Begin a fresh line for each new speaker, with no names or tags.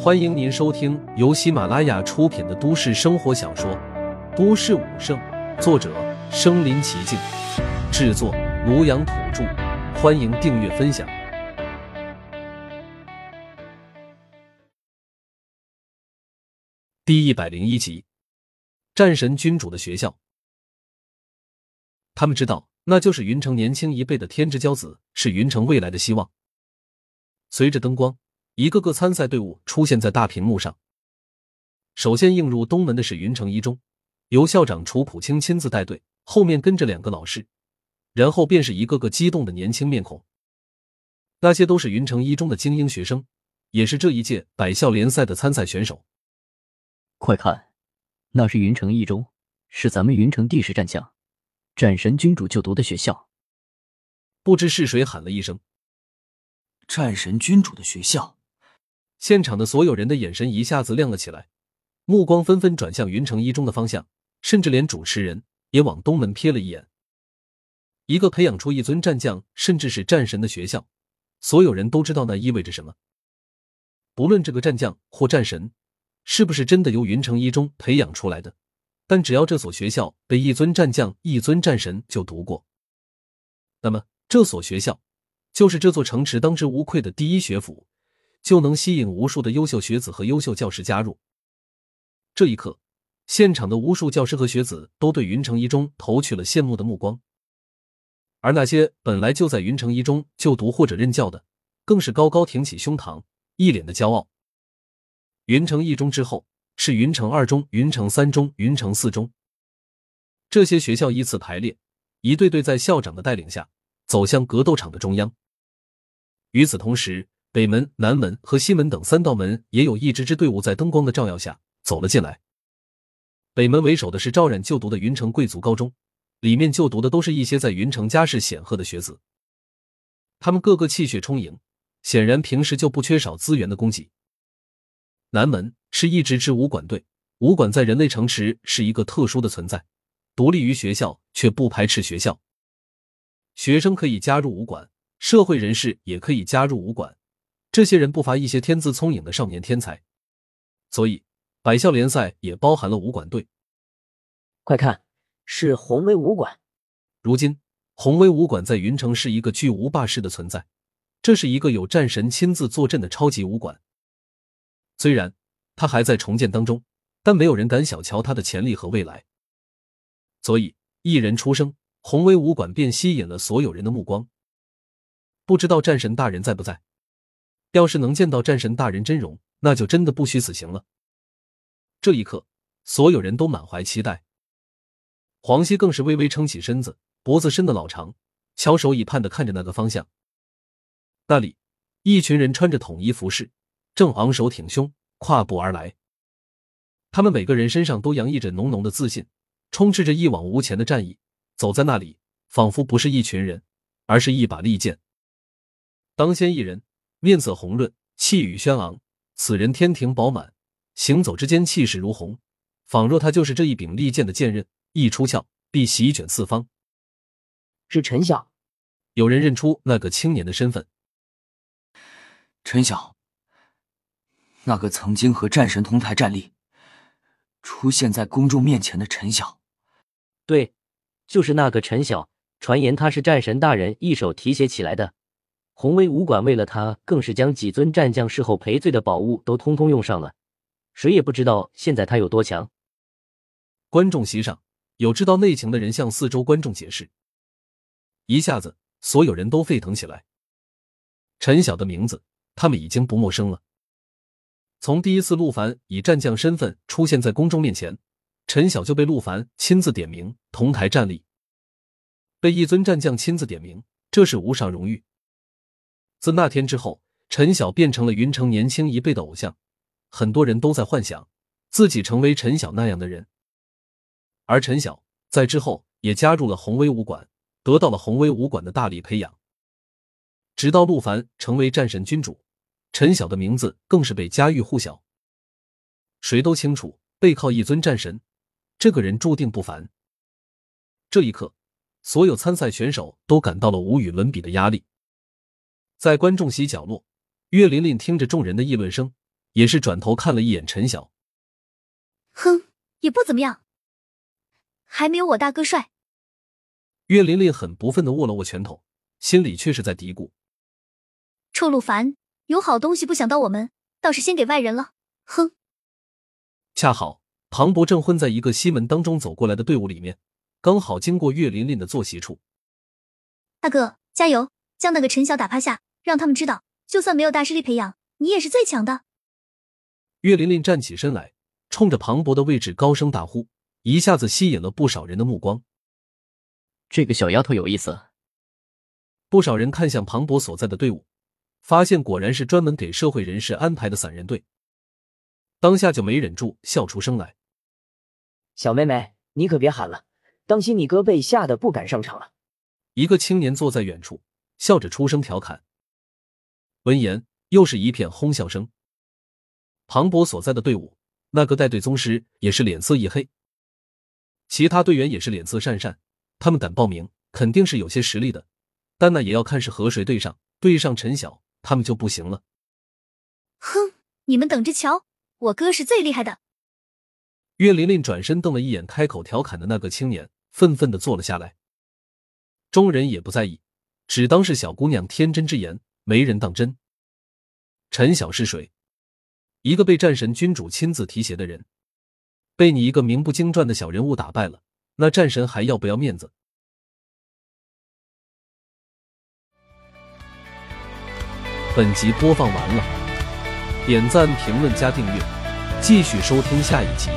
欢迎您收听由喜马拉雅出品的都市生活小说《都市武圣》，作者：身临其境，制作：庐阳土著。欢迎订阅分享。第一百零一集，战神君主的学校。他们知道，那就是云城年轻一辈的天之骄子，是云城未来的希望。随着灯光。一个个参赛队伍出现在大屏幕上。首先映入东门的是云城一中，由校长楚普清亲自带队，后面跟着两个老师，然后便是一个个激动的年轻面孔。那些都是云城一中的精英学生，也是这一届百校联赛的参赛选手。
快看，那是云城一中，是咱们云城第十战将，战神君主就读的学校。
不知是谁喊了一声：“
战神君主的学校。”
现场的所有人的眼神一下子亮了起来，目光纷纷转向云城一中的方向，甚至连主持人也往东门瞥了一眼。一个培养出一尊战将甚至是战神的学校，所有人都知道那意味着什么。不论这个战将或战神是不是真的由云城一中培养出来的，但只要这所学校被一尊战将、一尊战神就读过，那么这所学校就是这座城池当之无愧的第一学府。就能吸引无数的优秀学子和优秀教师加入。这一刻，现场的无数教师和学子都对云城一中投去了羡慕的目光，而那些本来就在云城一中就读或者任教的，更是高高挺起胸膛，一脸的骄傲。云城一中之后是云城二中、云城三中、云城四中，这些学校依次排列，一队队在校长的带领下走向格斗场的中央。与此同时，北门、南门和西门等三道门也有一支支队伍在灯光的照耀下走了进来。北门为首的是赵冉就读的云城贵族高中，里面就读的都是一些在云城家世显赫的学子，他们个个气血充盈，显然平时就不缺少资源的供给。南门是一支支武馆队，武馆在人类城池是一个特殊的存在，独立于学校却不排斥学校，学生可以加入武馆，社会人士也可以加入武馆。这些人不乏一些天资聪颖的少年天才，所以百校联赛也包含了武馆队。
快看，是宏威武馆。
如今，宏威武馆在云城是一个巨无霸式的存在，这是一个有战神亲自坐镇的超级武馆。虽然他还在重建当中，但没有人敢小瞧他的潜力和未来。所以，一人出生，宏威武馆便吸引了所有人的目光。不知道战神大人在不在？要是能见到战神大人真容，那就真的不虚此行了。这一刻，所有人都满怀期待。黄熙更是微微撑起身子，脖子伸得老长，翘首以盼的看着那个方向。那里，一群人穿着统一服饰，正昂首挺胸，跨步而来。他们每个人身上都洋溢着浓浓的自信，充斥着一往无前的战意。走在那里，仿佛不是一群人，而是一把利剑。当先一人。面色红润，气宇轩昂。此人天庭饱满，行走之间气势如虹，仿若他就是这一柄利剑的剑刃，一出鞘必席卷四方。
是陈晓，
有人认出那个青年的身份。
陈晓，那个曾经和战神同台站立，出现在公众面前的陈晓。
对，就是那个陈晓。传言他是战神大人一手提携起来的。宏威武馆为了他，更是将几尊战将事后赔罪的宝物都通通用上了。谁也不知道现在他有多强。
观众席上有知道内情的人向四周观众解释，一下子所有人都沸腾起来。陈晓的名字，他们已经不陌生了。从第一次陆凡以战将身份出现在公众面前，陈晓就被陆凡亲自点名同台站立。被一尊战将亲自点名，这是无上荣誉。自那天之后，陈晓变成了云城年轻一辈的偶像，很多人都在幻想自己成为陈晓那样的人。而陈晓在之后也加入了宏威武馆，得到了宏威武馆的大力培养。直到陆凡成为战神君主，陈晓的名字更是被家喻户晓。谁都清楚，背靠一尊战神，这个人注定不凡。这一刻，所有参赛选手都感到了无与伦比的压力。在观众席角落，岳琳琳听着众人的议论声，也是转头看了一眼陈晓。
哼，也不怎么样，还没有我大哥帅。
岳琳琳很不忿的握了握拳头，心里却是在嘀咕：
臭陆凡，有好东西不想到我们，倒是先给外人了。哼！
恰好庞博正混在一个西门当中走过来的队伍里面，刚好经过岳琳琳的坐席处。
大哥，加油，将那个陈晓打趴下，让他们知道，就算没有大势力培养，你也是最强的。
岳琳琳站起身来，冲着庞博的位置高声大呼，一下子吸引了不少人的目光。
这个小丫头有意思。
不少人看向庞博所在的队伍，发现果然是专门给社会人士安排的散人队，当下就没忍住笑出声来。
小妹妹，你可别喊了，当心你哥被吓得不敢上场了。
一个青年坐在远处，笑着出声调侃。闻言，又是一片哄笑声。庞博所在的队伍，那个带队宗师也是脸色一黑，其他队员也是脸色讪讪。他们敢报名，肯定是有些实力的，但那也要看是和谁对上。对上陈晓，他们就不行了。
哼，你们等着瞧，我哥是最厉害的。
岳琳琳转身瞪了一眼开口调侃的那个青年，愤愤的坐了下来。众人也不在意，只当是小姑娘天真之言，没人当真。陈晓是谁？一个被战神君主亲自提携的人，被你一个名不经传的小人物打败了。那战神还要不要面子？本集播放完了，点赞、评论、加订阅，继续收听下一集。